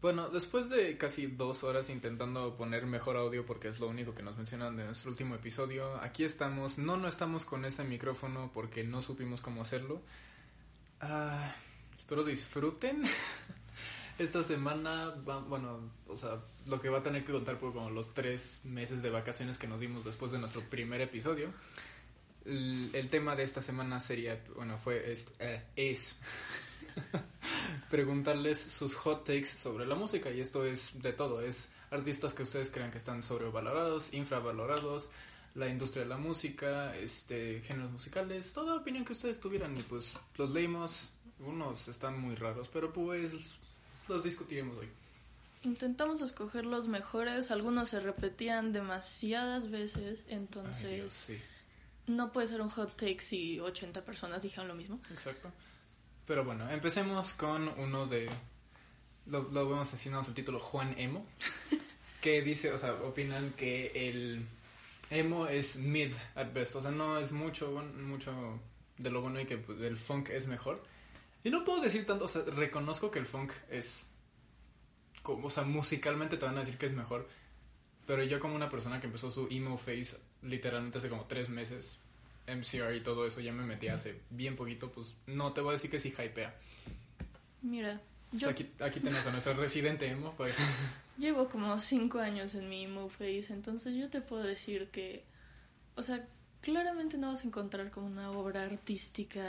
Bueno, después de casi dos horas intentando poner mejor audio porque es lo único que nos mencionan de nuestro último episodio, aquí estamos. No, no estamos con ese micrófono porque no supimos cómo hacerlo. Ah, espero disfruten. Esta semana, va- bueno, o sea, lo que va a tener que contar por como los tres meses de vacaciones que nos dimos después de nuestro primer episodio. El, el tema de esta semana sería, bueno, fue, es, eh, es preguntarles sus hot takes sobre la música. Y esto es de todo, es artistas que ustedes crean que están sobrevalorados, infravalorados, la industria de la música, este géneros musicales, toda opinión que ustedes tuvieran. Y pues los leímos, unos están muy raros, pero pues los discutiremos hoy. Intentamos escoger los mejores, algunos se repetían demasiadas veces, Ay, entonces Dios, sí, no puede ser un hot take si 80 personas dijeron lo mismo. exacto. Pero bueno, empecemos con uno de lo, lo vemos así, el título Juan Emo, que dice, o sea, opinan que el emo es mid at best, o sea, no es mucho, mucho de lo bueno y que el funk es mejor. Y no puedo decir tanto, o sea, reconozco que el funk es, como, o sea, musicalmente te van a decir que es mejor, pero yo como una persona que empezó su emo phase literalmente hace como tres meses, MCR y todo eso, ya me metí hace bien poquito, pues no te voy a decir que sí hypea. Mira, yo Aquí, aquí tenemos a nuestro residente emo, pues. llevo como 5 años en mi emo phase, entonces yo te puedo decir que, o sea, claramente no vas a encontrar como una obra artística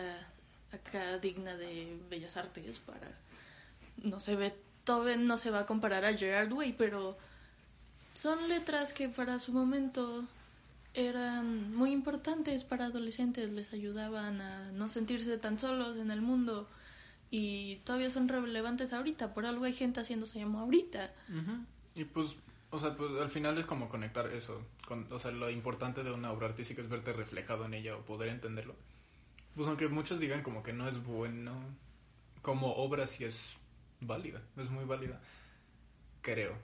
acá digna de bellas artes para, no sé, Beethoven no se va a comparar a Gerard Way, pero son letras que para su momento eran muy importantes para adolescentes, les ayudaban a no sentirse tan solos en el mundo y todavía son relevantes ahorita, por algo hay gente haciéndose emo ahorita. Y pues, o sea, pues al final es como conectar eso. Con, o sea, lo importante de una obra artística es verte reflejado en ella o poder entenderlo. Pues aunque muchos digan como que no es bueno, como obra sí es válida, es muy válida. Creo.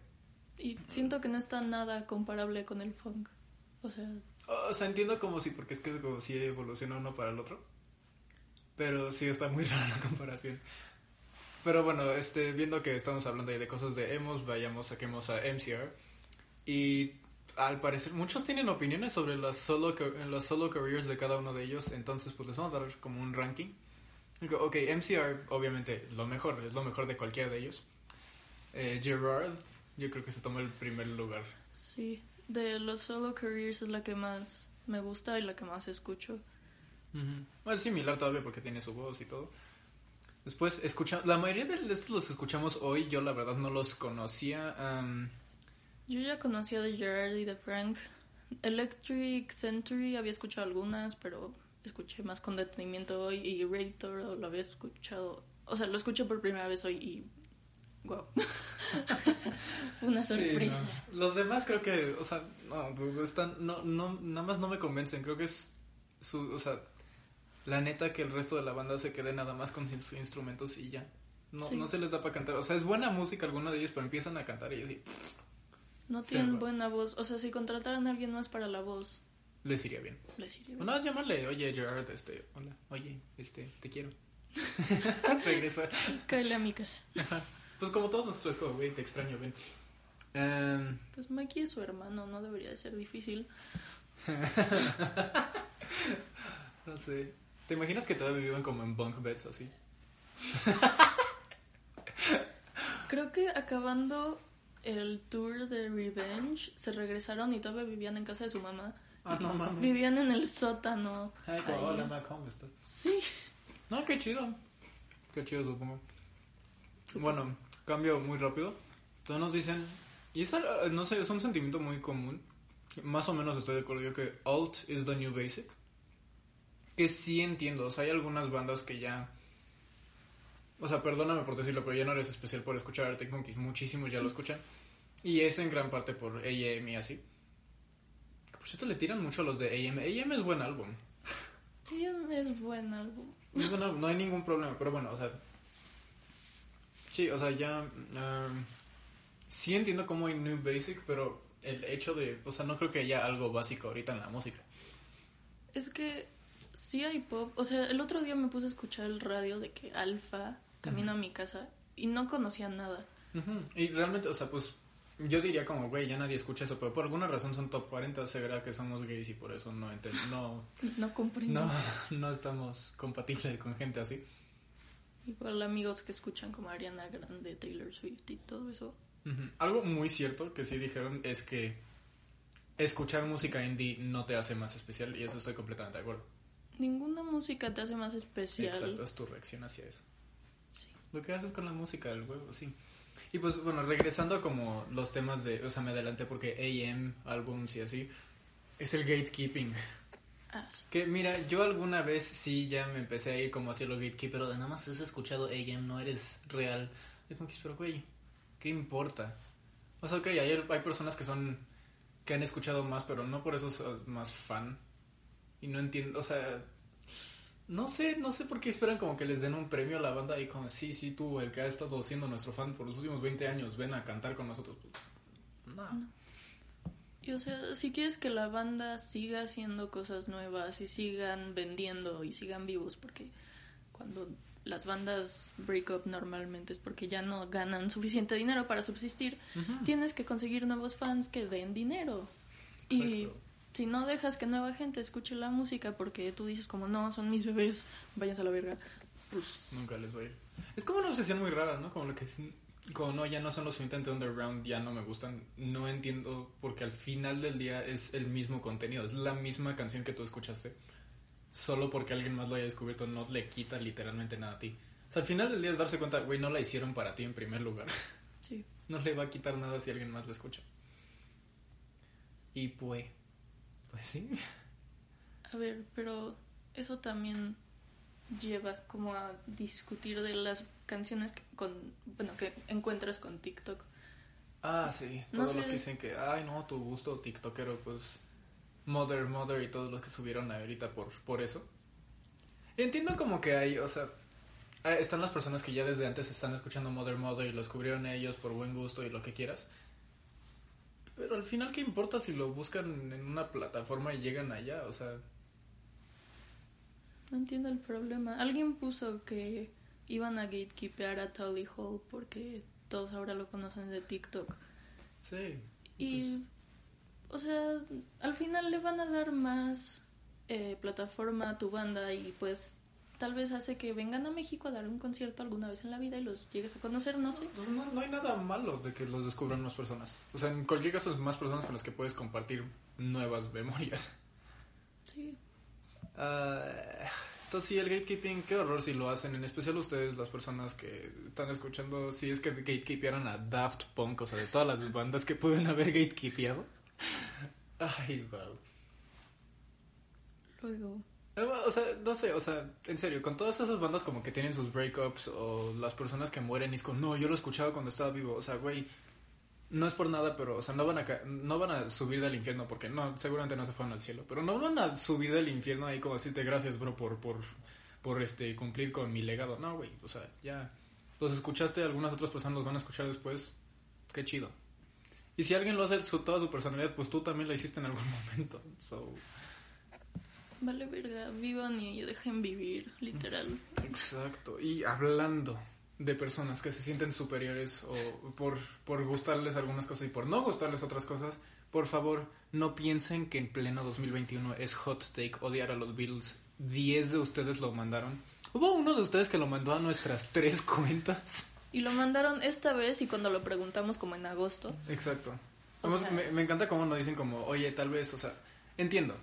Y siento que no está nada comparable con el funk. O sea, O sea, entiendo como si, porque es que es como si evoluciona uno para el otro. Pero sí está muy rara la comparación. Pero bueno, este, viendo que estamos hablando ahí de cosas de emos, vayamos, saquemos a MCR. Y al parecer muchos tienen opiniones sobre las solo, las solo careers de cada uno de ellos. Entonces, pues les vamos a dar como un ranking. Ok, MCR, obviamente, lo mejor, es lo mejor de cualquiera de ellos. Eh, Gerard, yo creo que se tomó el primer lugar. sí, de los solo careers es la que más me gusta y la que más escucho. Ujú. Es similar todavía porque tiene su voz y todo. Después, escucha, la mayoría de estos los escuchamos hoy. Yo, la verdad, no los conocía. am, Yo ya conocía de Gerard y de Frank. Electric Century había escuchado algunas, pero escuché más con detenimiento hoy. Y Radiator lo había escuchado. O sea, lo escuché por primera vez hoy y. ¡Wow! Una sí, sorpresa. no. Los demás creo que, o sea, no, pues, están, no, no, nada más no me convencen. Creo que es su, o sea, la neta que el resto de la banda se quede nada más con sus instrumentos y ya. No, Sí. no se les da para cantar. O sea, es buena música alguna de ellos, pero empiezan a cantar y así, No tienen buena voz. O sea, si contrataran a alguien más para la voz, les iría bien. les iría bien. Bueno, es llamarle, oye Gerard, este, hola, oye, este, te quiero. Regresa. Cáele a mi casa. Pues como todos nosotros, como, güey, te extraño, ven. Em, Pues Mikey es su hermano, no debería de ser difícil. no sé. ¿Te imaginas que todavía viven como en bunk beds así? Creo que acabando el tour de Revenge, se regresaron y todavía vivían en casa de su mamá. Ah, no mames. Vivían en el sótano. Ay, hola, ma, ¿cómo estás? Sí. No, qué chido. Qué chido, supongo. Bueno, cambio muy rápido. Todos nos dicen, y es, no sé, es un sentimiento muy común. Más o menos estoy de acuerdo yo que alt is the new basic. Que sí entiendo, o sea, hay algunas bandas que ya... O sea, perdóname por decirlo, pero ya no eres especial por escuchar Arctic Monkeys. Muchísimos ya lo escuchan. Y es en gran parte por AM y así. Que Por cierto, le tiran mucho a los de AM. AM es buen álbum. Sí, es buen álbum. Es buen álbum, no hay ningún problema, pero bueno, o sea... Sí, o sea, ya... um, sí entiendo cómo hay New Basic, pero el hecho de... O sea, no creo que haya algo básico ahorita en la música. Es que sí hay pop. O sea, el otro día me puse a escuchar el radio de que Alfa camino a mi casa y no conocía nada. Ujú. Y realmente, o sea, pues yo diría como, güey, ya nadie escucha eso, pero por alguna razón son top 40, se verá que somos gays y por eso no, No comprendo. no, no estamos compatibles con gente así. Igual amigos que escuchan como Ariana Grande, Taylor Swift y todo eso. Ujú. Algo muy cierto que sí dijeron es que escuchar música indie no te hace más especial y eso estoy completamente de acuerdo. Ninguna música te hace más especial. Exacto, es tu reacción hacia eso. Sí. Lo que haces con la música del juego, sí. Y pues bueno, regresando a como los temas de, o sea, me adelanté porque AM, álbums y así, es el gatekeeping. Que mira, yo alguna vez sí ya me empecé a ir como hacia lo gatekeeper, pero de nada más has escuchado AM, no eres real. Es como que, pero güey, ¿qué importa? O sea, ok, hay, hay personas que son, que han escuchado más, pero no por eso son más fan. Y no entiendo, o sea, no sé, no sé por qué esperan como que les den un premio a la banda y como, sí, sí, tú, el que ha estado siendo nuestro fan por los últimos 20 años, ven a cantar con nosotros. Pues, no. Y o sea, si quieres que la banda siga haciendo cosas nuevas y sigan vendiendo y sigan vivos, porque cuando las bandas break up normalmente es porque ya no ganan suficiente dinero para subsistir, tienes que conseguir nuevos fans que den dinero. Y si no dejas que nueva gente escuche la música porque tú dices como no, son mis bebés, váyanse a la verga, pues Nunca les va a ir. Es como una obsesión muy rara, ¿no? Como lo que como no, ya no son lo suficientemente underground, ya no me gustan. No entiendo porque al final del día es el mismo contenido, es la misma canción que tú escuchaste. Solo porque alguien más lo haya descubierto no le quita literalmente nada a ti. O sea, al final del día es darse cuenta, güey, no la hicieron para ti en primer lugar. sí. No le va a quitar nada si alguien más la escucha. Y pues, pues sí. A ver, pero eso también lleva como a discutir de las canciones que con bueno que encuentras con TikTok. Ah, sí. No Todos los sé. que dicen que, ay, no, tu gusto tiktokero, pues, Mother, Mother y todos los que subieron ahorita por, por eso. Entiendo como que hay, o sea, ah, están las personas que ya desde antes están escuchando Mother, Mother y lo descubrieron ellos por buen gusto y lo que quieras. Pero al final, ¿qué importa si lo buscan en una plataforma y llegan allá? O sea, No entiendo el problema. Alguien puso que iban a gatekeepear a Tully Hall porque todos ahora lo conocen de TikTok. sí. Y, o sea, al final le van a dar más eh, plataforma a tu banda y pues tal vez hace que vengan a México a dar un concierto alguna vez en la vida y los llegues a conocer, no sé. Pues no, no hay nada malo de que los descubran más personas. O sea, en cualquier caso, más personas con las que puedes compartir nuevas memorias. Sí. Ah, entonces, sí, el gatekeeping, qué horror si lo hacen. En especial ustedes, las personas que están escuchando, si es que gatekeepearon a Daft Punk, o sea, de todas las bandas que pueden haber gatekeepeado. Ay, wow. Luego, O sea, no sé, o sea, en serio, con todas esas bandas como que tienen sus breakups o las personas que mueren y es como, no, yo lo escuchaba cuando estaba vivo, o sea, güey, no es por nada, pero, o sea, no van a, no van a subir del infierno porque no, seguramente no se fueron al cielo, pero no van a subir del infierno ahí como decirte gracias, bro, por, por, por este, cumplir con mi legado. No, güey, o sea, ya los escuchaste, algunas otras personas los van a escuchar después, qué chido. Y si alguien lo hace su, toda su personalidad, pues tú también lo hiciste en algún momento, so... vale verga, vivan y dejen vivir, literal. Exacto. Y hablando de personas que se sienten superiores o por, por gustarles algunas cosas y por no gustarles otras cosas, por favor, no piensen que en pleno 2021 es hot take odiar a los Beatles. 10 de ustedes lo mandaron. Hubo uno de ustedes que lo mandó a nuestras tres cuentas. Y lo mandaron esta vez y cuando lo preguntamos como en agosto. Exacto. Sea- me, me encanta cómo nos dicen como, oye, tal vez, o sea, entiendo.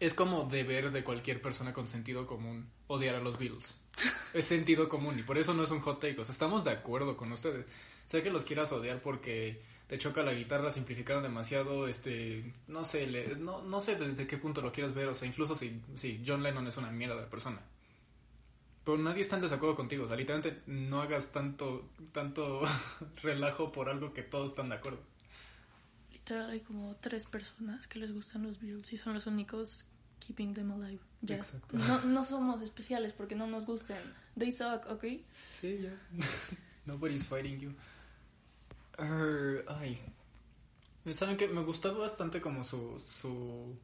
Es como deber de cualquier persona con sentido común odiar a los Beatles. Es sentido común y por eso no es un hot take. O sea, estamos de acuerdo con ustedes. Sé que los quieras odiar porque te choca la guitarra, simplificaron demasiado, este, no sé, no, no sé desde qué punto lo quieras ver. O sea, incluso si, si John Lennon es una mierda de persona. Pero nadie está en desacuerdo contigo. O sea, literalmente no hagas tanto, tanto relajo por algo que todos están de acuerdo. Literal hay como tres personas que les gustan los Beatles y son los únicos keeping them alive. Ya. Exacto. No, no somos especiales porque no nos gusten. They suck, ¿ok? Sí, ya. Nobody's fighting you. Arr, ay. ¿Saben qué? Me gustó bastante como su, su...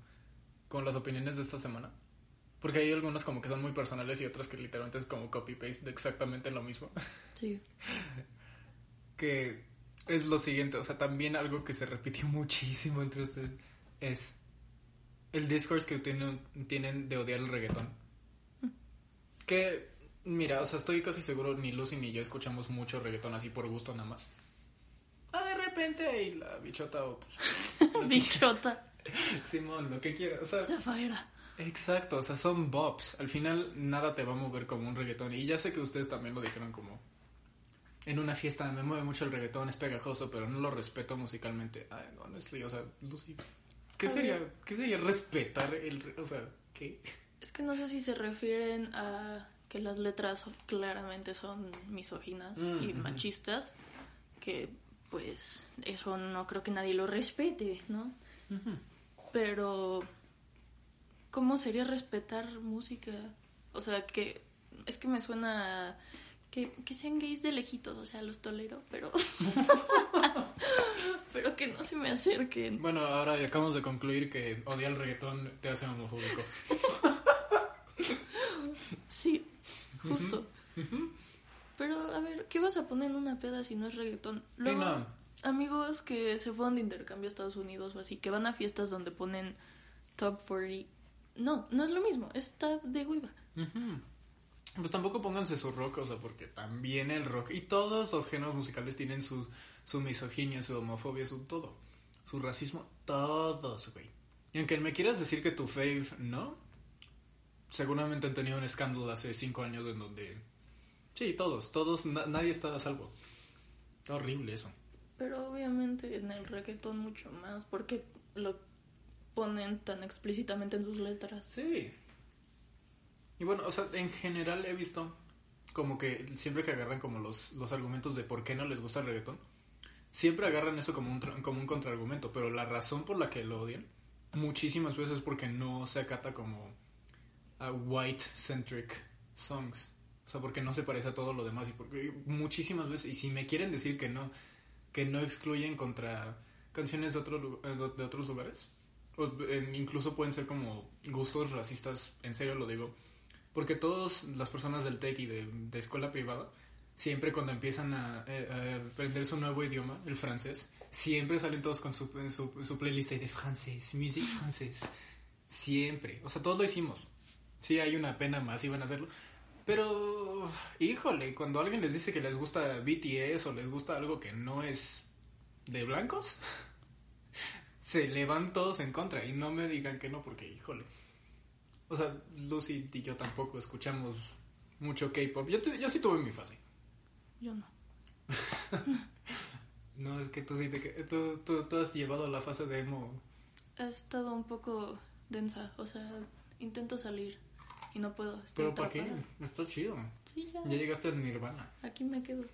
Con las opiniones de esta semana. Porque hay algunas como que son muy personales y otras que literalmente es como copy-paste de exactamente lo mismo. Sí. que es lo siguiente, o sea, también algo que se repitió muchísimo entre ustedes es el discourse que tienen, tienen de odiar el reggaetón. Que, mira, o sea, estoy casi seguro ni Lucy ni yo escuchamos mucho reggaetón así por gusto nada más. Ah, de repente, y la bichota o pues... bichota. Simón, lo que quieras. O sea, Zafaira. Exacto, o sea, son bops. Al final nada te va a mover como un reggaetón. Y ya sé que ustedes también lo dijeron como... En una fiesta me mueve mucho el reggaetón, es pegajoso, pero no lo respeto musicalmente. Ay, honestly, o sea, Lucy... ¿Qué sería. ¿Qué sería respetar el... O sea, ¿qué? Es que no sé si se refieren a que las letras claramente son misóginas Mm, y machistas, que pues eso no creo que nadie lo respete, ¿no? Pero ¿cómo sería respetar música? O sea, que es que me suena a que, que sean gays de lejitos, o sea, los tolero, pero pero que no se me acerquen. Bueno, ahora acabamos de concluir que odiar el reggaetón te hace homofóbico. Sí, justo. Pero, a ver, ¿qué vas a poner en una peda si no es reggaetón? Luego, no. amigos que se fueron de intercambio a Estados Unidos o así, que van a fiestas donde ponen Top 40. No, no es lo mismo, está de hueva. Ujú. Pues tampoco pónganse su rock, o sea, porque también el rock y todos los géneros musicales tienen su, su misoginia, su homofobia, su todo. Su racismo, todos, güey. Y aunque me quieras decir que tu fave no, seguramente han tenido un escándalo hace cinco años en donde... Sí, todos, todos, na- nadie está a salvo. Está horrible eso. Pero obviamente en el reggaetón mucho más, porque lo ponen tan explícitamente en sus letras. Sí. Y bueno, o sea, en general he visto como que siempre que agarran como los, los argumentos de por qué no les gusta el reggaetón, siempre agarran eso como un, como un contraargumento, pero la razón por la que lo odian muchísimas veces es porque no se acata como a white-centric songs. O sea, porque no se parece a todo lo demás y porque muchísimas veces, y si me quieren decir que no, que no excluyen contra canciones de, otro, eh, de otros lugares, o, eh, incluso pueden ser como gustos racistas, en serio lo digo, porque todas las personas del TEC y de, de escuela privada, siempre cuando empiezan a, eh, a aprender su nuevo idioma, el francés, siempre salen todos con su, su, su playlist de francés, music francés. Siempre. O sea, todos lo hicimos. Sí, hay una pena más, iban a hacerlo. Pero, híjole, cuando alguien les dice que les gusta BTS o les gusta algo que no es de blancos, se le van todos en contra. Y no me digan que no, porque, híjole. O sea, Lucy y yo tampoco escuchamos mucho K-pop. Yo, yo sí tuve mi fase. Yo no. No, es que tú sí te... que- Tú, tú, tú has llevado la fase de emo. Ha estado un poco densa, o sea, intento salir y no puedo. Estoy Pero ¿para qué? Está chido. Sí, ya. Ya llegaste al nirvana. Aquí me quedo.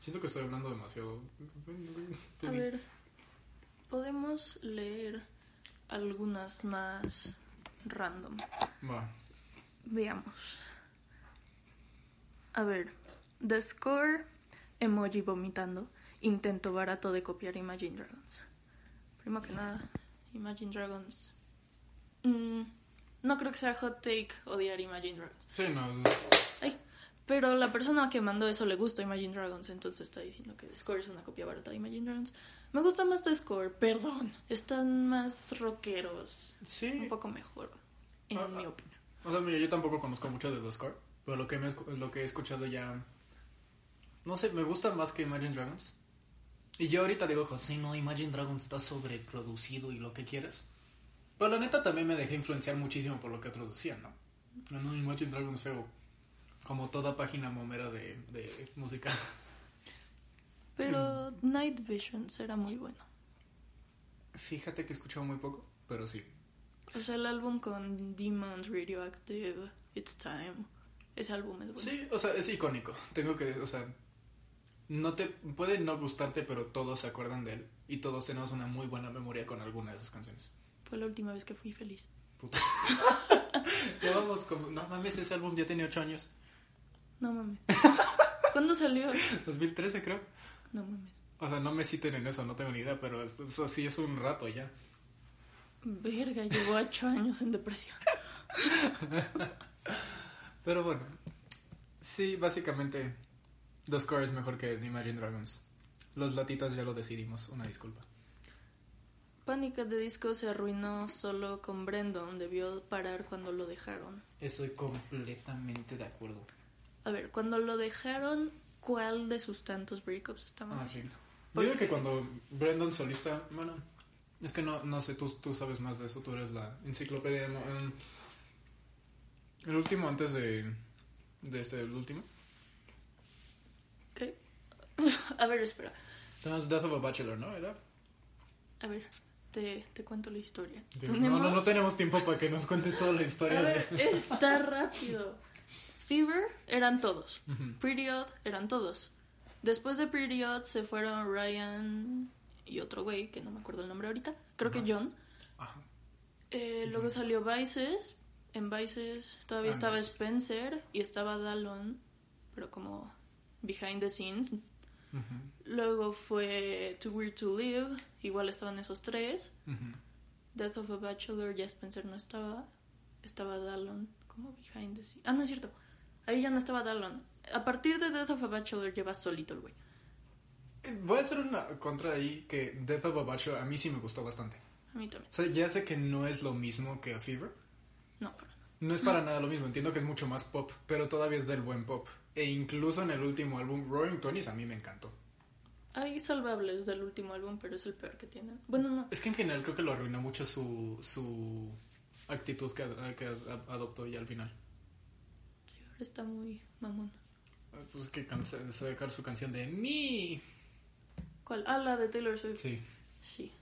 Siento que estoy hablando demasiado. A ver, podemos leer algunas más random. Va. Veamos. A ver, The Score, emoji vomitando, intento barato de copiar Imagine Dragons. Primero que nada, Imagine Dragons. mm, no creo que sea hot take odiar Imagine Dragons. Sí, no. Ay, pero la persona que mandó eso le gusta Imagine Dragons, entonces está diciendo que The Score es una copia barata de Imagine Dragons. Me gusta más The Score, perdón. Están más rockeros, Sí. un poco mejor, en Ah, mi opinión. O sea, mira, yo tampoco conozco mucho de The Score. Pero lo que, me, escu- lo que he escuchado ya. No sé, me gusta más que Imagine Dragons. Y yo ahorita digo, José, no, Imagine Dragons está sobreproducido y lo que quieras. Pero la neta también me dejé influenciar muchísimo por lo que otros decían, ¿no? No, no, Imagine Dragons feo. Como toda página momera de, de música. Pero Night Visions era muy bueno. Fíjate que he escuchado muy poco, pero sí. O sea, el álbum con Demons, Radioactive, It's Time. Ese álbum es bueno. Sí, o sea, es icónico. Tengo que, o sea, no te puede no gustarte, pero todos se acuerdan de él y todos tenemos una muy buena memoria con alguna de esas canciones. Fue la última vez que fui feliz. Puta. ya vamos como, no mames, ese álbum ya tenía 8 años. No mames. ¿Cuándo salió? 2013 creo. No mames. O sea, no me citen en eso, no tengo ni idea, pero eso, sí es un rato ya. Verga, llevo ocho años en depresión. Pero bueno, sí, básicamente The Score es mejor que Imagine Dragons. Los latitas ya lo decidimos, una disculpa. Panic at the Disco se arruinó solo con Brandon. Debió parar cuando lo dejaron. Estoy completamente de acuerdo. A ver, cuando lo dejaron, ¿cuál de sus tantos breakups estamos Ah, sí. haciendo? Yo digo que cuando Brandon solista, bueno, es que no, no sé, tú, tú sabes más de eso, tú eres la enciclopedia. de em, el último antes de, de este, el último. A ver, espera. Tenemos Death of a Bachelor, ¿no? ¿Era? A ver, te, te cuento la historia. No, no, no ¿Tenemos? tenemos tiempo para que nos cuentes toda la historia. A de- ver, está rápido. Fever eran todos. Ujú. Pretty Odd eran todos. Después de Pretty Odd se fueron Ryan y otro güey, que no me acuerdo el nombre ahorita. Creo que Ajá. John. Ajá. Eh, luego salió Vices. En Vices todavía Ah, estaba. Spencer y estaba Dallon, pero como behind the scenes. Luego fue Too Weird to Live, igual estaban esos tres. Death of a Bachelor, ya Spencer no estaba. Estaba Dallon como behind the scenes. Ah, no es cierto. Ahí ya no estaba Dallon. A partir de Death of a Bachelor lleva solito el güey. Eh, Voy a hacer una contra ahí que Death of a Bachelor a mí sí me gustó bastante. A mí también. O sea, ya sé que no es lo mismo que a Fever. No, pero no. No es para nada lo mismo, entiendo que es mucho más pop, pero todavía es del buen pop. E incluso en el último álbum, Roaring Twenties, a mí me encantó. Hay salvables del último álbum, pero es el peor que tienen. Bueno, no. Es que en general creo que lo arruinó mucho su, su actitud que, que ad- adoptó ya al final. Sí, ahora está muy mamón. Eh, Pues que can- sacar su canción de Me. ¿Cuál? Ah, la de Taylor Swift. Sí, Sí.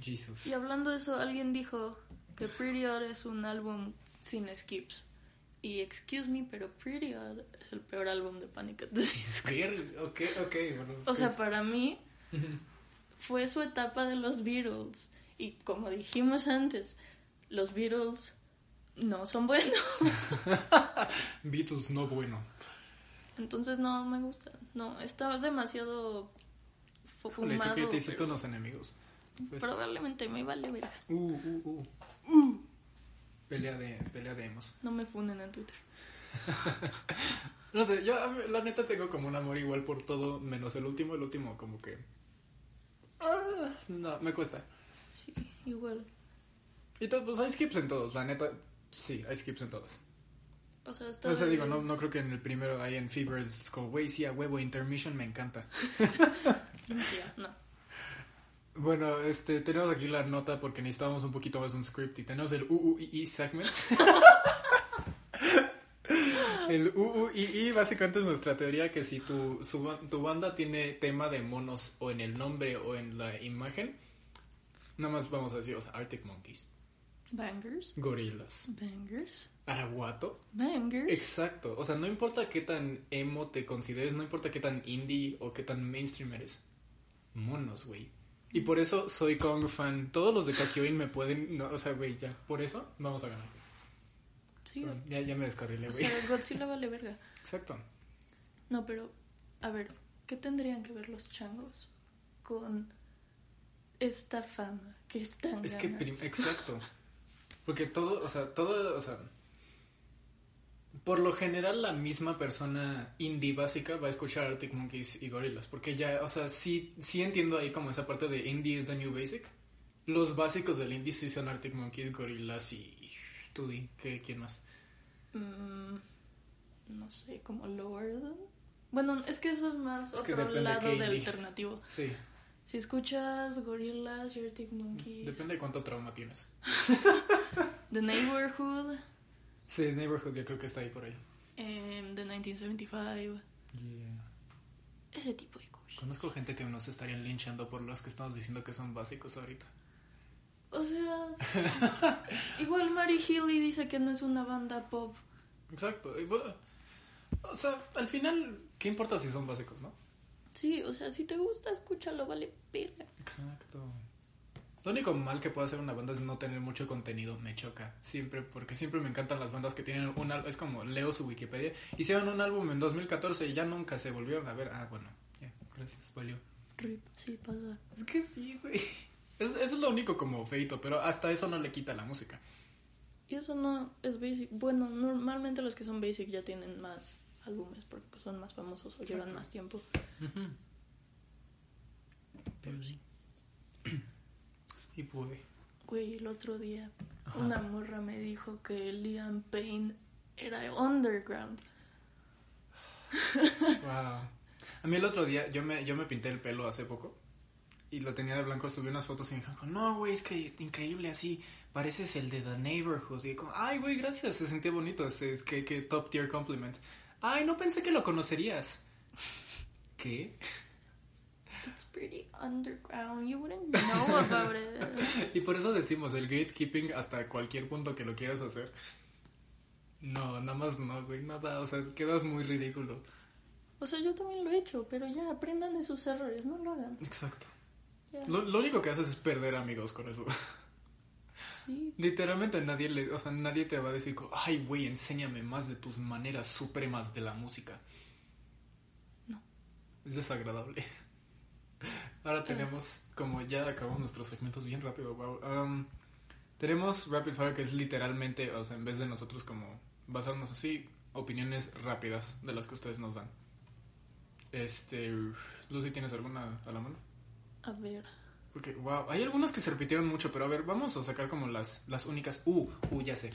Jesus. Y hablando de eso, alguien dijo que Pretty Odd es un álbum sin skips. Y excuse me, pero Pretty Odd es el peor álbum de Panic at the Disco. Ok, ok, bueno. O sea, para mí fue su etapa de los Beatles. Y como dijimos antes, los Beatles no son buenos. Beatles no bueno. Entonces no me gusta. No, estaba demasiado fumado. que te hiciste pero unos enemigos. Pues, Probablemente me vale verga. uh, uh, uh. Pelea de, pelea de emos. No me funen en Twitter. No sé, yo la neta tengo como un amor igual por todo, menos el último. El último como que... Ah, no, me cuesta. Sí, igual. Y todo, pues hay skips en todos, la neta. Sí, hay skips en todos. O sea, está O sea, digo, no, no creo que en el primero ahí en Fever es como, güey, sí, a huevo, Intermission me encanta. No. Bueno, este, tenemos aquí la nota porque necesitábamos un poquito más un script y tenemos el UUII segment. el UUII básicamente es nuestra teoría que si tu, su tu banda tiene tema de monos o en el nombre o en la imagen, nada más vamos a decir, o sea, Arctic Monkeys, Bangers. Gorillaz, Bangers. Araguato. Bangers. Exacto, o sea, no importa qué tan emo te consideres, no importa qué tan indie o qué tan mainstream eres. Monos, güey. Y por eso soy Kong fan. Todos los de Kakyoin me pueden, no, o sea, güey, ya, por eso vamos a ganar. Sí, Ya, ya me descarrilé, o güey. sea, Godzilla vale verga. Exacto. No, pero, a ver, ¿qué tendrían que ver los changos con esta fama que están Es que, exacto. Porque todo, o sea, todo, o sea, por lo general la misma persona indie básica va a escuchar Arctic Monkeys y Gorillaz. Porque ya, o sea, sí, sí entiendo ahí como esa parte de indie is the new basic. Los básicos del indie sí son Arctic Monkeys, Gorillaz y Tudy. ¿Qué, ¿Quién más? Mm, no sé, como Lower. Bueno, es que eso es más Es otro lado de indie. alternativo. Sí, Si escuchas Gorillaz y Arctic Monkeys, depende de cuánto trauma tienes. The Neighborhood, Sí, Neighborhood ya creo que está ahí por ahí. em, The 1975, ese tipo de cosas. Conozco gente que nos estarían linchando por los que estamos diciendo que son básicos ahorita. O sea, igual Mary Healy dice que no es una banda pop. Exacto. o sea, al final, ¿qué importa si son básicos, no? Sí, o sea, si te gusta, escúchalo, vale verga. Exacto. Lo único mal que puede hacer una banda es no tener mucho contenido. Me choca. Siempre, porque siempre me encantan las bandas que tienen un álbum. Es como leo su Wikipedia. Hicieron un álbum en 2014 y ya nunca se volvieron a ver. Ah, bueno. Ya, gracias. Valió. Rip, sí pasa. Es que sí, güey. Es- Eso es lo único como feito, pero hasta eso no le quita la música. Y eso no es basic. Bueno, normalmente los que son basic ya tienen más álbumes porque son más famosos o llevan más tiempo. Pero sí. Y pues. Güey, el otro día una morra me dijo que Liam Payne era underground. Wow. A mí el otro día, yo me, yo me pinté el pelo hace poco y lo tenía de blanco, subí unas fotos y me dijeron, no, güey, es que increíble así, pareces el de The Neighborhood. Y como, ay, güey, gracias, se sentía bonito, es, es que, que top tier compliment. Ay, no pensé que lo conocerías. ¿Qué? It's pretty underground, you wouldn't know about it. y por eso decimos, el gatekeeping hasta cualquier punto que lo quieras hacer. No, nada más no, güey, nada, o sea, quedas muy ridículo. O sea, yo también lo he hecho, pero ya aprendan de sus errores, no lo hagan. Exacto. Lo, lo, único que haces es perder amigos con eso. Sí. Literalmente nadie le, o sea, nadie te va a decir, ay, güey, enséñame más de tus maneras supremas de la música. No. Es desagradable. Ahora tenemos, como ya acabamos nuestros segmentos bien rápido, wow. Um, tenemos Rapid Fire que es literalmente, o sea, en vez de nosotros como basarnos así, opiniones rápidas de las que ustedes nos dan. Este, Lucy, ¿tienes alguna a la mano? A ver. Porque, wow, hay algunas que se repitieron mucho, pero a ver, vamos a sacar como las, las únicas. Uh, uh, ya sé.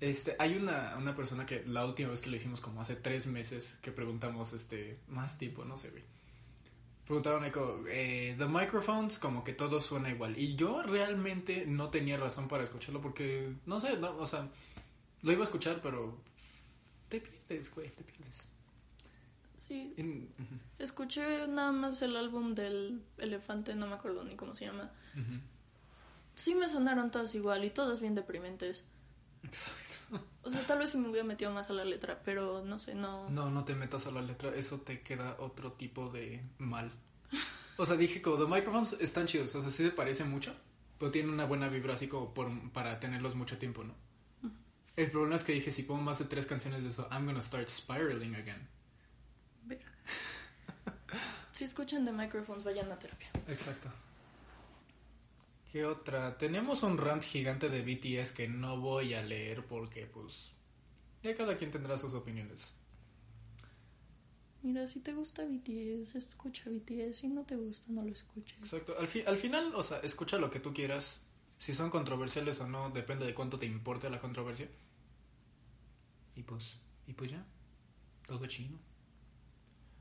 Este, hay una, una persona que la última vez que le hicimos como hace tres meses que preguntamos, este, más tiempo, no sé, güey. Preguntaron eco, eh, The Microphones, como que todo suena igual. Y yo realmente no tenía razón para escucharlo porque, no sé, no, o sea, lo iba a escuchar, pero te pierdes, güey, te pierdes. Sí. Escuché nada más el álbum del elefante, no me acuerdo ni cómo se llama. Sí me sonaron todas igual y todas bien deprimentes. Exacto. O sea, tal vez si me hubiera metido más a la letra, pero no sé, no. No, no te metas a la letra, eso te queda otro tipo de mal. O sea, dije como, The Microphones están chidos, o sea, sí se parece mucho, pero tienen una buena vibra así como por, para tenerlos mucho tiempo, ¿no? El problema es que dije, si pongo más de tres canciones de eso, I'm gonna start spiraling again. si escuchan The Microphones, vayan a terapia. Exacto. ¿Qué otra? Tenemos un rant gigante de BTS que no voy a leer porque, pues, ya cada quien tendrá sus opiniones. Mira, si te gusta BTS, escucha BTS. Si no te gusta, no lo escuches. Exacto. Al, fi al final, o sea, escucha lo que tú quieras. Si son controversiales o no, depende de cuánto te importe la controversia. Y pues, y pues ya. Todo chino.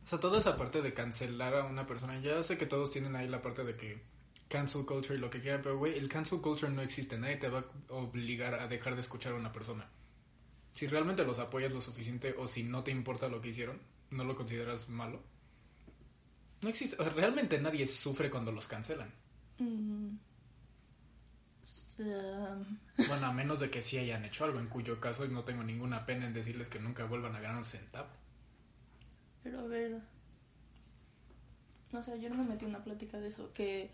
O sea, toda esa parte de cancelar a una persona. Ya sé que todos tienen ahí la parte de que cancel culture y lo que quieran, pero güey, el cancel culture no existe. Nadie te va a obligar a dejar de escuchar a una persona. Si realmente los apoyas lo suficiente o si no te importa lo que hicieron, no lo consideras malo. No existe. O sea, realmente nadie sufre cuando los cancelan. Mm. Bueno, a menos de que sí hayan hecho algo, en cuyo caso no tengo ninguna pena en decirles que nunca vuelvan a ganar un centavo. Pero a ver. No sé, yo no me metí en una plática de eso. Que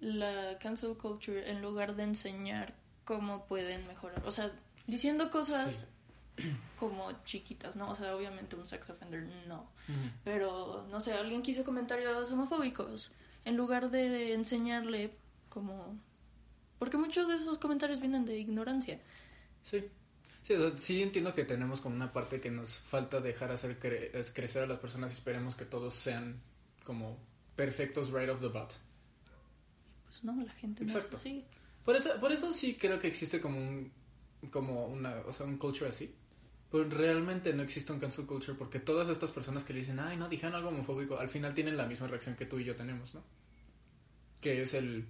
la cancel culture, en lugar de enseñar cómo pueden mejorar, o sea, diciendo cosas sí. como chiquitas, ¿no? O sea, obviamente un sex offender no. Uh -huh. Pero, no sé, alguien quiso comentarios homofóbicos. En lugar de enseñarle como porque muchos de esos comentarios vienen de ignorancia. Sí. Sí, o sea, sí entiendo que tenemos como una parte que nos falta dejar hacer cre crecer a las personas y esperemos que todos sean como perfectos right off the bat. Pues no, la gente Exacto. no. Por eso, por eso sí creo que existe como un como una, o sea, un culture así. Pero realmente no existe un cancel culture porque todas estas personas que le dicen, ay, no, dijeron algo homofóbico, al final tienen la misma reacción que tú y yo tenemos, ¿no? Que es el,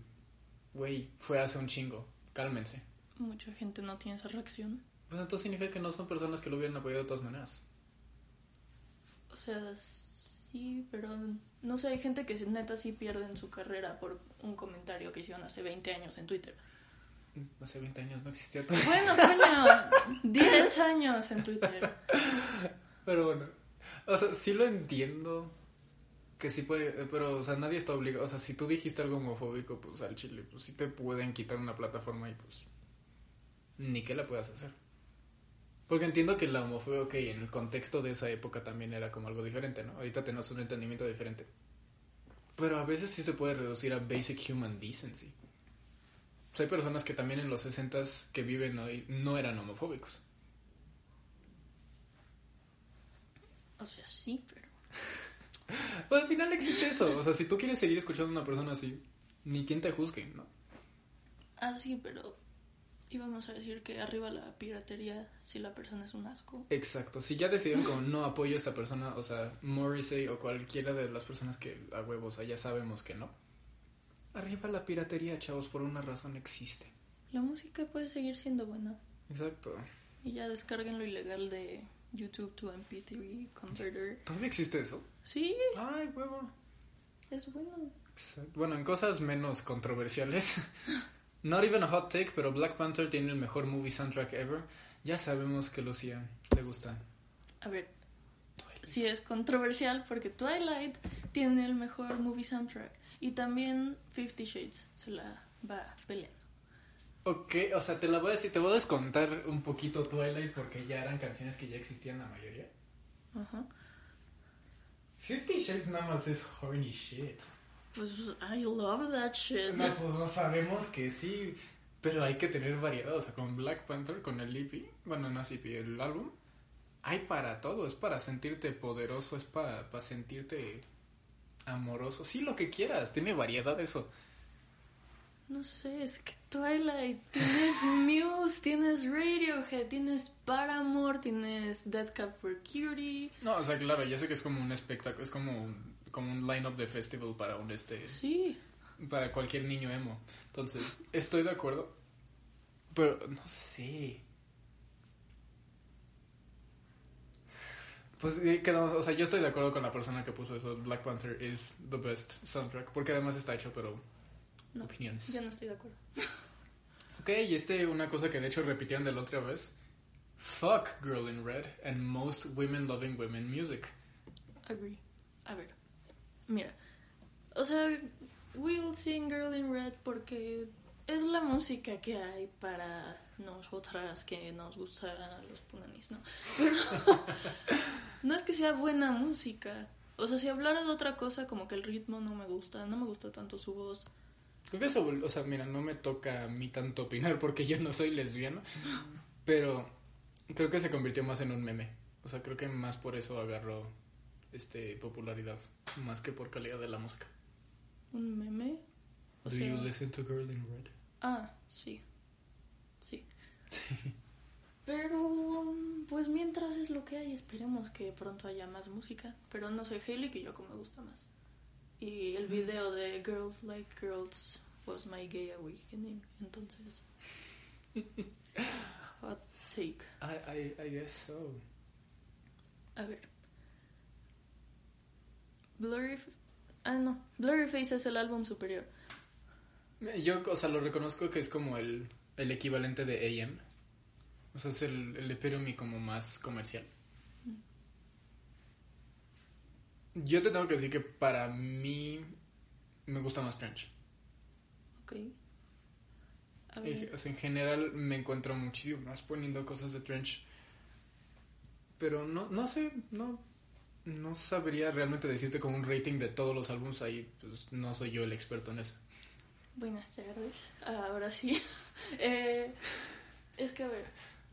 güey, fue hace un chingo, cálmense. Mucha gente no tiene esa reacción. Pues entonces significa que no son personas que lo hubieran apoyado de todas maneras. O sea, sí, pero no sé, hay gente que neta sí pierden su carrera por un comentario que hicieron hace 20 años en Twitter. Hace 20 años no existía todo. Bueno, coño, 10 años en Twitter. Pero bueno, o sea, sí lo entiendo. Que sí puede, pero, o sea, nadie está obligado. O sea, si tú dijiste algo homofóbico, pues al chile, pues sí te pueden quitar una plataforma y pues. Ni que la puedas hacer. Porque entiendo que la homofobia, ok, en el contexto de esa época también era como algo diferente, ¿no? Ahorita tenemos un entendimiento diferente. Pero a veces sí se puede reducir a basic human decency. O sea, hay personas que también en los 60 que viven hoy no eran homofóbicos. O sea, sí, pero... Pues al final existe eso. O sea, si tú quieres seguir escuchando a una persona así, ni quien te juzgue, ¿no? Ah, sí, pero íbamos a decir que arriba la piratería si la persona es un asco. Exacto. Si ya decidieron como no apoyo a esta persona, o sea, Morrissey o cualquiera de las personas que a huevos, o sea, ya sabemos que no. Arriba la piratería, chavos, por una razón existe. La música puede seguir siendo buena. Exacto. Y ya descarguen lo ilegal de YouTube to MP3 Converter. ¿Todavía existe eso? Sí, Ay, huevo. es bueno. Exacto. Bueno, en cosas menos controversiales. Not even a hot take, pero Black Panther tiene el mejor movie soundtrack ever. Ya sabemos que Lucía le gusta. A ver, sí es controversial porque Twilight tiene el mejor movie soundtrack. Y también Fifty Shades se la va peleando. Ok, o sea, te la voy a decir, te voy a descontar un poquito Twilight porque ya eran canciones que ya existían la mayoría. Ajá. Fifty Shades nada más es horny shit. Pues I love that shit. No, pues no sabemos que sí, pero hay que tener variedad. O sea, con Black Panther, con el EP, bueno, no es EP, el álbum, hay para todo. Es para sentirte poderoso, es para, para sentirte amoroso. Sí, lo que quieras, tiene variedad eso. No sé, es que Twilight, tienes Muse, tienes Radiohead, tienes Paramore, tienes Dead Cup for Cutie. No, o sea, claro, ya sé que es como un espectáculo, es como un, como un line-up de festival para un este. Sí, para cualquier niño emo. Entonces, estoy de acuerdo. Pero no sé. Pues eh, quedamos, o sea, yo estoy de acuerdo con la persona que puso eso. Black Panther is the best soundtrack. Porque además está hecho, pero. No, opiniones. yo no estoy de acuerdo. Ok, y este, una cosa que de hecho repitieron de la otra vez. Fuck Girl in Red and most women loving women music. Agree. A ver, mira. O sea, we'll sing Girl in Red porque es la música que hay para nosotras que nos gustan a los punanis, ¿no? Pero no es que sea buena música. O sea, si hablara de otra cosa, como que el ritmo no me gusta, no me gusta tanto su voz. Creo que eso, o sea, mira, no me toca a mí tanto opinar porque yo no soy lesbiana, pero creo que se convirtió más en un meme. O sea, creo que más por eso agarró este popularidad, más que por calidad de la música. ¿Un meme? O Do sea- you listen to Girl in Red? Ah, sí. Sí. Pero, pues mientras es lo que hay, esperemos que pronto haya más música. Pero no sé, Hailey y Yoko me gusta más. Y el video de Girls Like Girls was my gay awakening. Entonces, hot take. I, I, I guess so. A ver. Blurry. Ah, no. Blurry Face es el álbum superior. Yo, o sea, lo reconozco que es como el, el equivalente de AM. O sea, es el, el como más comercial. Yo te tengo que decir que para mí me gusta más Trench. Ok. A En, ver. o sea, en general me encuentro muchísimo más poniendo cosas de Trench. Pero no, no sé, no, no sabría realmente decirte como un rating de todos los álbumes ahí. Pues no soy yo el experto en eso. Buenas tardes. Ahora sí. Eh, es que, a ver,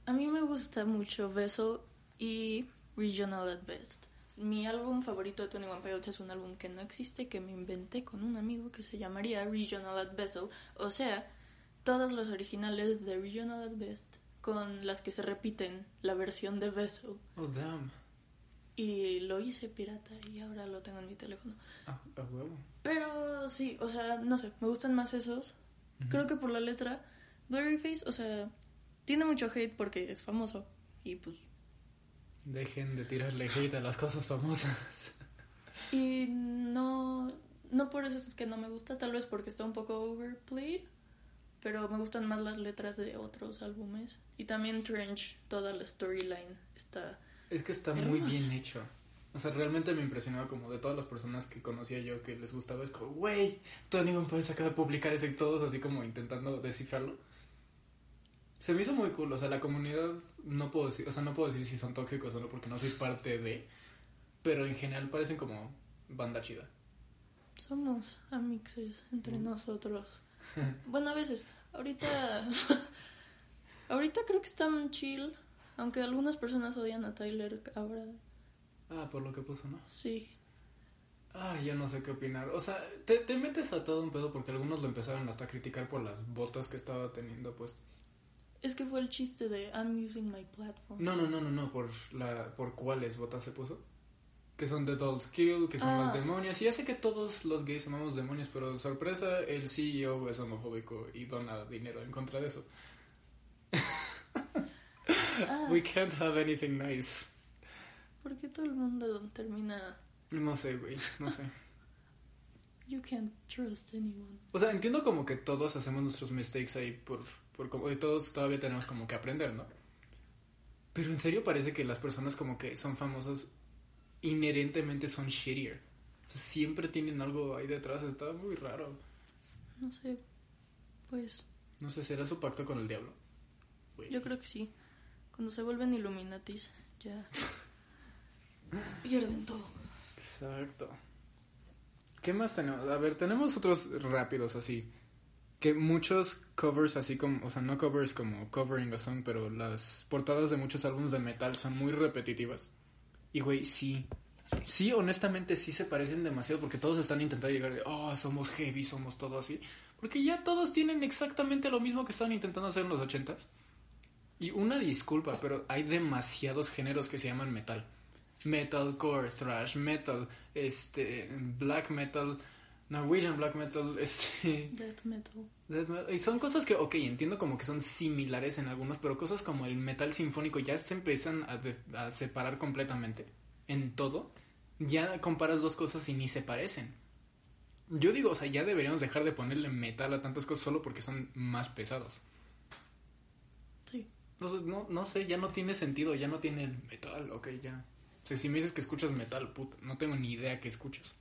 a mí me gusta mucho Vessel y Regional at Best. Mi álbum favorito de 21 Pilots es un álbum que no existe, que me inventé con un amigo que se llamaría Regional at Vessel. O sea, todos los originales de Regional at Best con las que se repiten la versión de Vessel. Oh, damn. Y lo hice pirata y ahora lo tengo en mi teléfono. Ah, a huevo. Pero sí, o sea, no sé, me gustan más esos. Creo que por la letra, Blurryface, o sea, tiene mucho hate porque es famoso. Y pues. Dejen de tirarle hate a las cosas famosas. Y no. No por eso es que no me gusta, tal vez porque está un poco overplayed. Pero me gustan más las letras de otros álbumes. Y también Trench, toda la storyline está. Es que está muy bien hecho. O sea, realmente me impresionaba como de todas las personas que conocía yo que les gustaba. Es como, güey, Tony puedes acaba de publicar ese y todos así como intentando descifrarlo. Se me hizo muy cool. O sea, la comunidad no puedo decir, o sea, no puedo decir si son tóxicos o no porque no soy parte de. Pero en general parecen como banda chida. Somos amixes entre Mm. nosotros. Bueno, a veces. Ahorita. ahorita creo que están chill. Aunque algunas personas odian a Tyler ahora. Ah, por lo que puso, ¿no? Sí. Ah, yo no sé qué opinar. O sea, te, te metes a todo un pedo porque algunos lo empezaron hasta a criticar por las botas que estaba teniendo puestas. Es que fue el chiste de I'm using my platform. No, no, no, no, no, por la por cuáles botas se puso. Que son The Doll's Kill, que son Ah. las demonias. Y ya sé que todos los gays amamos demonios, pero sorpresa, el CEO es homofóbico y dona dinero en contra de eso. Ah, We can't have anything nice. ¿por qué todo el mundo termina No sé, güey, no sé. You can't trust anyone? O sea, entiendo como que todos hacemos nuestros mistakes ahí por, por como y todos todavía tenemos como que aprender, ¿no? Pero en serio parece que las personas como que son famosas inherentemente son shittier. O sea, siempre tienen algo ahí detrás, está muy raro. No sé. Pues No sé, ¿será su pacto con el diablo? Yo creo que sí. Cuando se vuelven Illuminatis, ya pierden todo. Exacto. ¿Qué más tenemos? A ver, tenemos otros rápidos así. Que muchos covers así como, o sea, no covers como covering a song, pero las portadas de muchos álbumes de metal son muy repetitivas. Y güey, sí. Sí, honestamente sí se parecen demasiado porque todos están intentando llegar de, oh, somos heavy, somos todo así. Porque ya todos tienen exactamente lo mismo que estaban intentando hacer en los ochentas. Y una disculpa, pero hay demasiados géneros que se llaman metal. Metalcore, thrash metal, este, black metal, Norwegian black metal, este, Death metal. death metal. Y son cosas que, ok, entiendo como que son similares en algunos, pero cosas como el metal sinfónico ya se empiezan a, de- a separar completamente en todo. Ya comparas dos cosas y ni se parecen. Yo digo, o sea, ya deberíamos dejar de ponerle metal a tantas cosas solo porque son más pesados. Sí. Entonces, no, no sé, ya no tiene sentido, ya no tiene el metal, ok, ya. O sea, si me dices que escuchas metal, puta, no tengo ni idea que escuchas.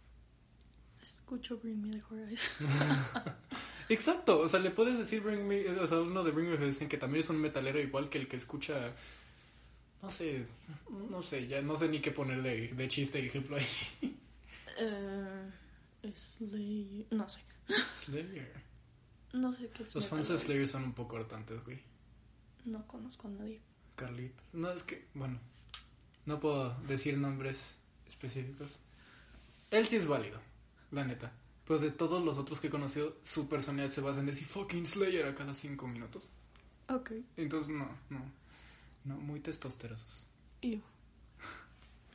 Escucho Bring Me the Horizon. Exacto, o sea, le puedes decir Bring Me, o sea, uno de Bring Me Horizon que también es un metalero igual que el que escucha, no sé, no sé, ya no sé ni qué poner de, de chiste ejemplo ahí. Eh, Slayer. No sé. Slayer. No sé qué es Los fans de. Slayer son un poco hartantes, güey. No conozco a nadie. Carlitos. No, es que, bueno, no puedo decir nombres específicos. Él sí es válido, la neta. Pues de todos los otros que he conocido, su personalidad se basa en decir fucking Slayer a cada cinco minutos. Ok. Entonces, no, no. No, muy testosterosos. Ew.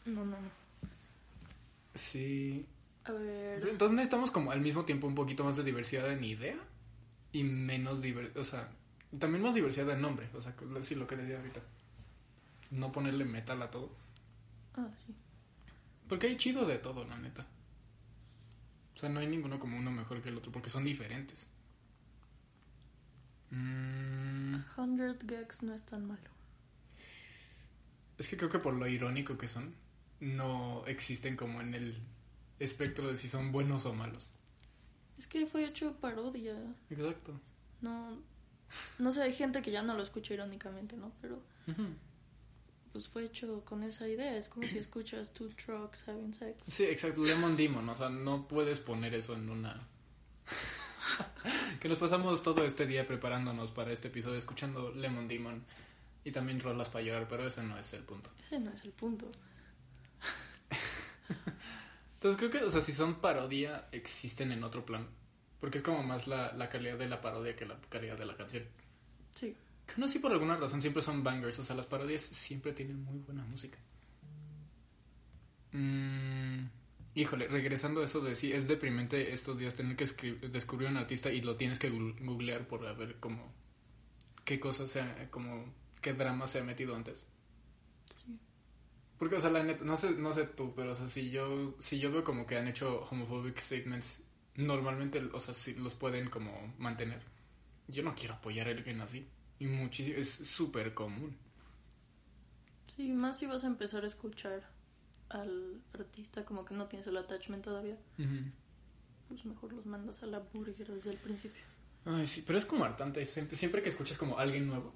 No, no, no. Sí. A ver. Entonces necesitamos como al mismo tiempo un poquito más de diversidad en idea y menos diversidad, o sea, también más diversidad de nombre, o sea, sí, lo que decía ahorita. No ponerle metal a todo. Ah, sí. Porque hay chido de todo, la neta. O sea, no hay ninguno como uno mejor que el otro, porque son diferentes. Mm, 100 gags no es tan malo. es que creo que por lo irónico que son, no existen como en el espectro de si son buenos o malos. Es que fue hecho parodia. Exacto. No. No sé, hay gente que ya no lo escucha irónicamente, ¿no? Pero pues fue hecho con esa idea. Es como si escuchas two trucks having sex. Sí, exacto, Lemon Demon, o sea, no puedes poner eso en una... que nos pasamos todo este día preparándonos para este episodio escuchando Lemon Demon y también rolas para llorar, pero ese no es el punto. Ese no es el punto. Entonces creo que, o sea, si son parodia, existen en otro plan. Porque es como más la, la calidad de la parodia que la calidad de la canción. Sí. Que aún así por alguna razón siempre son bangers, o sea, las parodias siempre tienen muy buena música. Mm, híjole, regresando a eso de sí, es deprimente estos días tener que descubrir un artista y lo tienes que googlear por ver cómo, qué cosas se ha- como, qué drama se ha metido antes. Sí. Porque, o sea, la neta, no sé, no sé tú, pero, o sea, si yo, si yo veo como que han hecho homophobic statements, normalmente, o sea, si los pueden como mantener. Yo no quiero apoyar a alguien así. Y muchísimo, es súper común. Sí, más si vas a empezar a escuchar al artista como que no tienes el attachment todavía, pues mejor los mandas a la burger desde el principio. Ay, sí, pero es como hartante. Siempre, siempre que escuchas como alguien nuevo,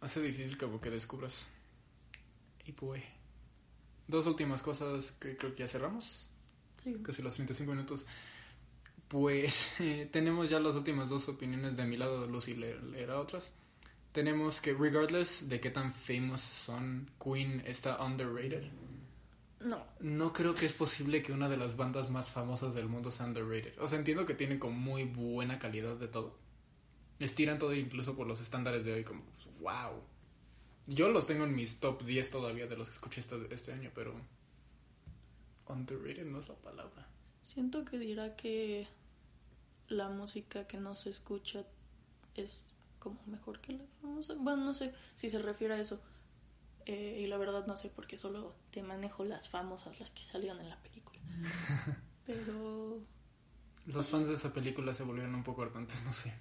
hace difícil como que descubras. Y pues. Dos últimas cosas que creo que ya cerramos. Sí. casi los 35 minutos. Pues eh, tenemos ya las últimas dos opiniones de mi lado, Lucy leer, leerá otras. Tenemos que regardless de qué tan famous son, Queen está underrated. No. No creo que es posible que una de las bandas más famosas del mundo sea underrated. O sea, entiendo que tienen como muy buena calidad de todo. Estiran todo incluso por los estándares de hoy, como, wow. Yo los tengo en mis top 10 todavía de los que escuché este, este año, pero underrated no es la palabra. Siento que dirá que la música que no se escucha es como mejor que la famosa. Bueno, no sé si se refiere a eso. Eh, y la verdad no sé porque solo te manejo las famosas, las que salieron en la película. Pero... Los fans de esa película se volvieron un poco hartantes, no sé.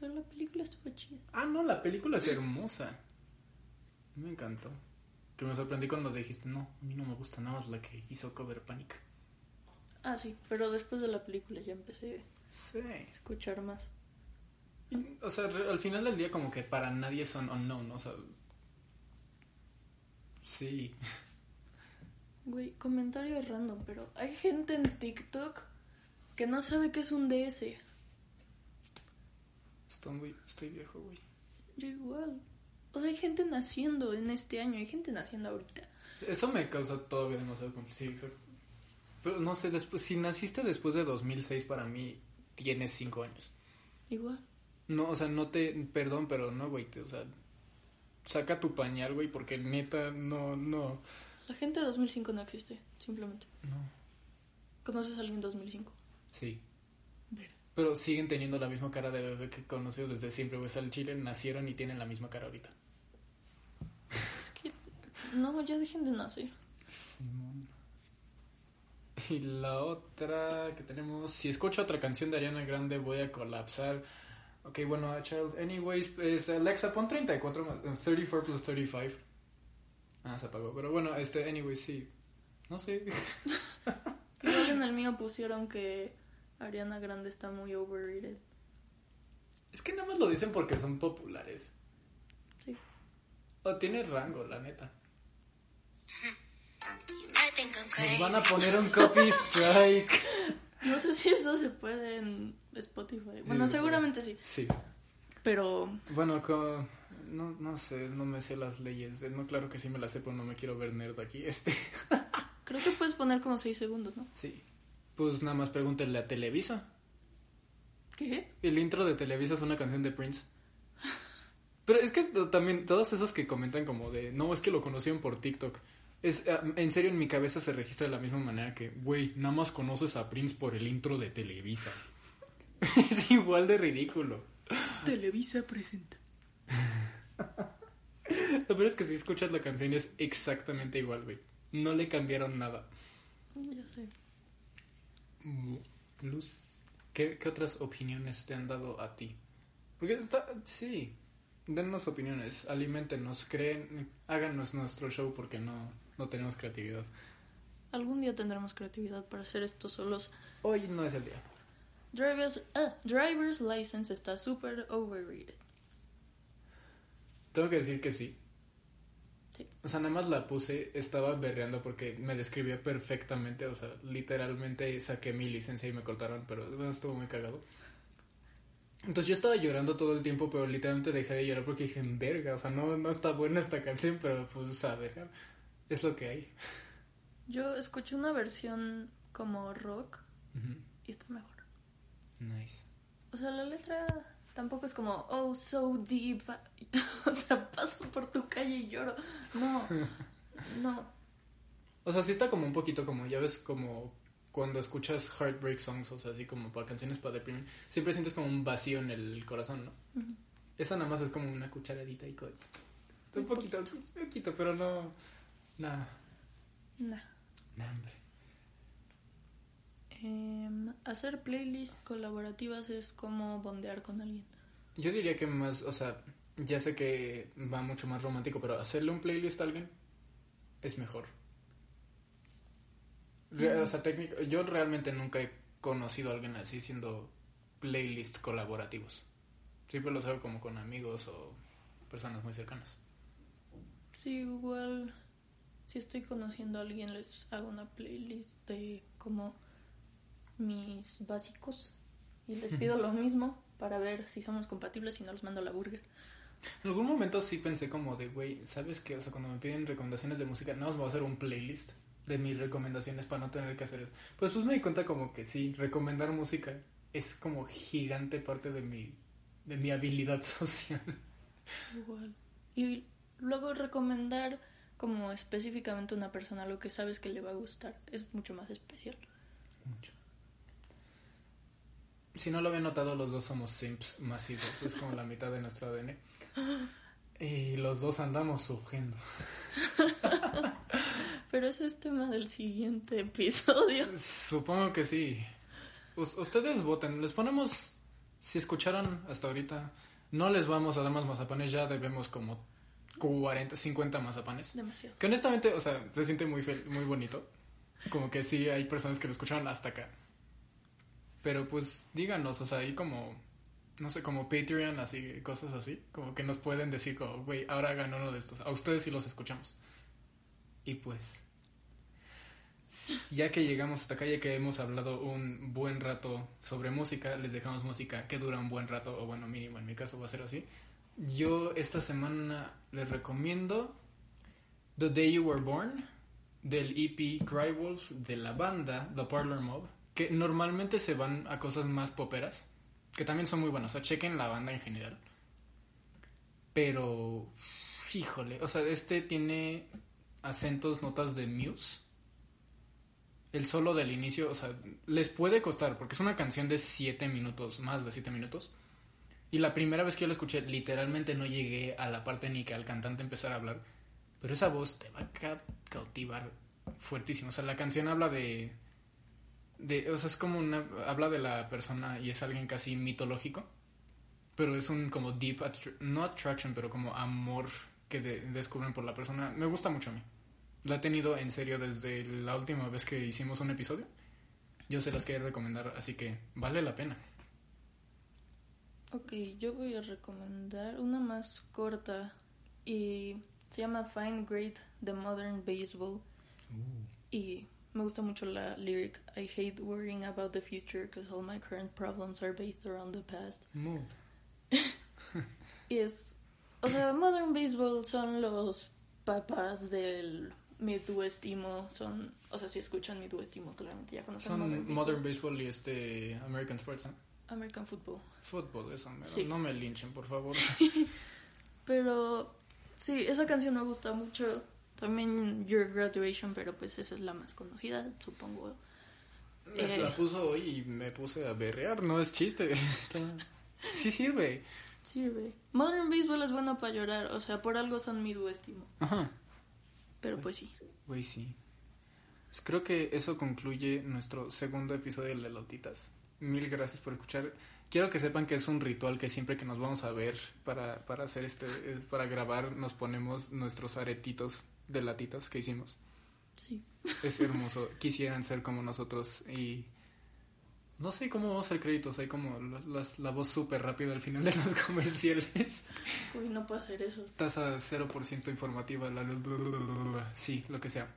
Pero la película estuvo chida. Ah, no, la película es hermosa. Me encantó. Que me sorprendí cuando dijiste, no, a mí no me gusta nada más la que hizo Cover Panic. Ah, sí, pero después de la película ya empecé Sí. a escuchar más. Y, O sea, al final del día como que para nadie son unknown, o sea... Sí. Güey, comentario random, pero hay gente en TikTok que no sabe qué es un DS. Estoy, muy, estoy viejo, güey. Yo igual. O sea, hay gente naciendo en este año, hay gente naciendo ahorita. Eso me causa todavía demasiado conflicto. Sí, exacto. Pero no sé, después, si naciste después de 2006, para mí tienes 5 años. Igual. No, o sea, no te... Perdón, pero no, güey. te- o sea, saca tu pañal, güey, porque neta, no, no. La gente de 2005 no existe, simplemente. No. ¿Conoces a alguien en 2005? Sí. Pero siguen teniendo la misma cara de bebé que he conocido desde siempre, güey. O sea, el chile nacieron y tienen la misma cara ahorita. Es que... No, ya dejen de nacer. Y la otra que tenemos, si escucho otra canción de Ariana Grande voy a colapsar. Ok, bueno, a Child, anyways, es Alexa, pon 34 más, eh, 34 plus 35. Ah, se apagó, pero bueno, este, anyways, sí. No sé. Igual en el mío pusieron que Ariana Grande está muy overrated. Es que nada más lo dicen porque son populares. Sí. O tiene rango, la neta. Nos van a poner un copy strike. No sé si eso se puede en Spotify. Bueno, se seguramente sí. Sí. Pero Bueno, co- no, no sé, no me sé las leyes. No, claro que sí me las sé, pero no me quiero ver nerd aquí. Este, creo que puedes poner como 6 segundos, ¿no? sí. Pues nada más pregúntenle a Televisa. ¿Qué? El intro de Televisa es una canción de Prince. Pero es que también todos esos que comentan como de, no, es que lo conocieron por TikTok. Es, ah, en serio, en mi cabeza se registra de la misma manera que, güey, nada más conoces a Prince por el intro de Televisa. es igual de ridículo. Televisa presenta. Lo peor es que si escuchas la canción es exactamente igual, güey. No le cambiaron nada. Ya sé. Luz, ¿qué, qué otras opiniones te han dado a ti? Porque está, sí, dennos opiniones, alimentenos, creen, háganos nuestro show porque no, no tenemos creatividad. Algún día tendremos creatividad para hacer esto solos. Hoy no es el día. Driver's, ah, driver's license está súper overrated. Tengo que decir que sí. Sí. O sea, nada más la puse, estaba berreando porque me describía perfectamente, o sea, literalmente saqué mi licencia y me cortaron, pero bueno, estuvo muy cagado. Entonces yo estaba llorando todo el tiempo, pero literalmente dejé de llorar porque dije, verga, o sea, no, no está buena esta canción, pero pues a ver, es lo que hay. Yo escuché una versión como rock y está mejor. Nice. O sea, la letra tampoco es como, oh, so deep. o sea, paso por tu calle y lloro. No, no. O sea, sí está como un poquito como, ya ves, como cuando escuchas heartbreak songs, o sea, así como para canciones para deprimir, siempre sientes como un vacío en el corazón, ¿no? Esa nada más es como una cucharadita y co- un poquito, un poquito, pero no, nada, Nah. nada, hombre. Em, hacer playlists colaborativas es como bondear con alguien. Yo diría que más, o sea, ya sé que va mucho más romántico, pero hacerle un playlist a alguien es mejor. Re- O sea, técnico, yo realmente nunca he conocido a alguien así siendo playlist colaborativos. Siempre los hago como con amigos o personas muy cercanas. Sí, igual si estoy conociendo a alguien les hago una playlist de como mis básicos y les pido lo mismo para ver si somos compatibles y no los mando a la burger. En algún momento sí pensé como de, güey, ¿sabes qué? O sea, cuando me piden recomendaciones de música, no, me voy a hacer un playlist de mis recomendaciones para no tener que hacer eso. Pues pues me di cuenta como que sí, recomendar música es como gigante parte de mi, de mi habilidad social. Igual. Y luego recomendar como específicamente a una persona lo que sabes que le va a gustar es mucho más especial. Mucho. Si no lo había notado, los dos somos simps masivos. Es como la mitad de nuestro ADN. Y los dos andamos sufriendo. Pero ese es tema del siguiente episodio. Supongo que sí. Us- ustedes voten. Les ponemos. Si escucharon hasta ahorita, no les vamos a dar más mazapanes. Ya debemos como 40, 50 mazapanes. Demasiado. Que honestamente, o sea, se siente muy, muy bonito. Como que sí hay personas que lo escucharon hasta acá. Pero pues díganos, o sea, ahí como, no sé, como Patreon, así, cosas así. Como que nos pueden decir como, güey, ahora hagan uno de estos. A ustedes sí los escuchamos. Y pues, ya que llegamos hasta acá, ya que hemos hablado un buen rato sobre música, les dejamos música que dura un buen rato, o bueno, mínimo en mi caso va a ser así. Yo esta semana les recomiendo The Day You Were Born del EP Crywolf de la banda The Parlor Mob, que normalmente se van a cosas más poperas, que también son muy buenas, o sea, chequen la banda en general. Pero, híjole, o sea, este tiene acentos, notas de Muse. El solo del inicio, o sea, les puede costar, porque es una canción de 7 minutos, más de 7 minutos. Y la primera vez que yo la escuché, literalmente no llegué a la parte ni que al cantante empezara a hablar. Pero esa voz te va a ca- cautivar fuertísimo. O sea, la canción habla de. o sea, es como una. habla de la persona y es alguien casi mitológico. Pero es un como deep. no attraction, pero como amor que de- descubren por la persona. Me gusta mucho a mí. La he tenido en serio desde la última vez que hicimos un episodio. Yo se las quiero recomendar, así que vale la pena. Ok, yo voy a recomendar una más corta y se llama Fine Grade The Modern Baseball y me gusta mucho la lyric I hate worrying about the future because all my current problems are based around the past. Mood. Y es, o sea, Modern Baseball son los papás del Midwest Emo, son, o sea, si escuchan Midwest Emo, claramente ya conocen Son Modern Modern Baseball. Baseball y este American Sports, ¿no? American Football. Fútbol, eso. Sí. no me linchen, por favor. Pero sí, esa canción me gusta mucho. También Your Graduation, pero pues esa es la más conocida, supongo. Me Eh. la puso hoy y me puse a berrear, no es chiste. Está- Sí sirve. Sirve. Modern Baseball es bueno para llorar, o sea, por algo son Midwest Emo. Ajá. Pero pues sí. Güey, sí. Pues creo que eso concluye nuestro segundo episodio de Lelotitas. Mil gracias por escuchar. Quiero que sepan que es un ritual que siempre que nos vamos a ver para, para hacer este, eh, para grabar, nos ponemos nuestros aretitos de latitas que hicimos. Sí. Es hermoso. Quisieran ser como nosotros y no sé cómo vamos al crédito. Hay como las- las- la voz súper rápida al final de los comerciales. Uy, no puedo hacer eso. Tasa 0% informativa. La, sí, lo que sea.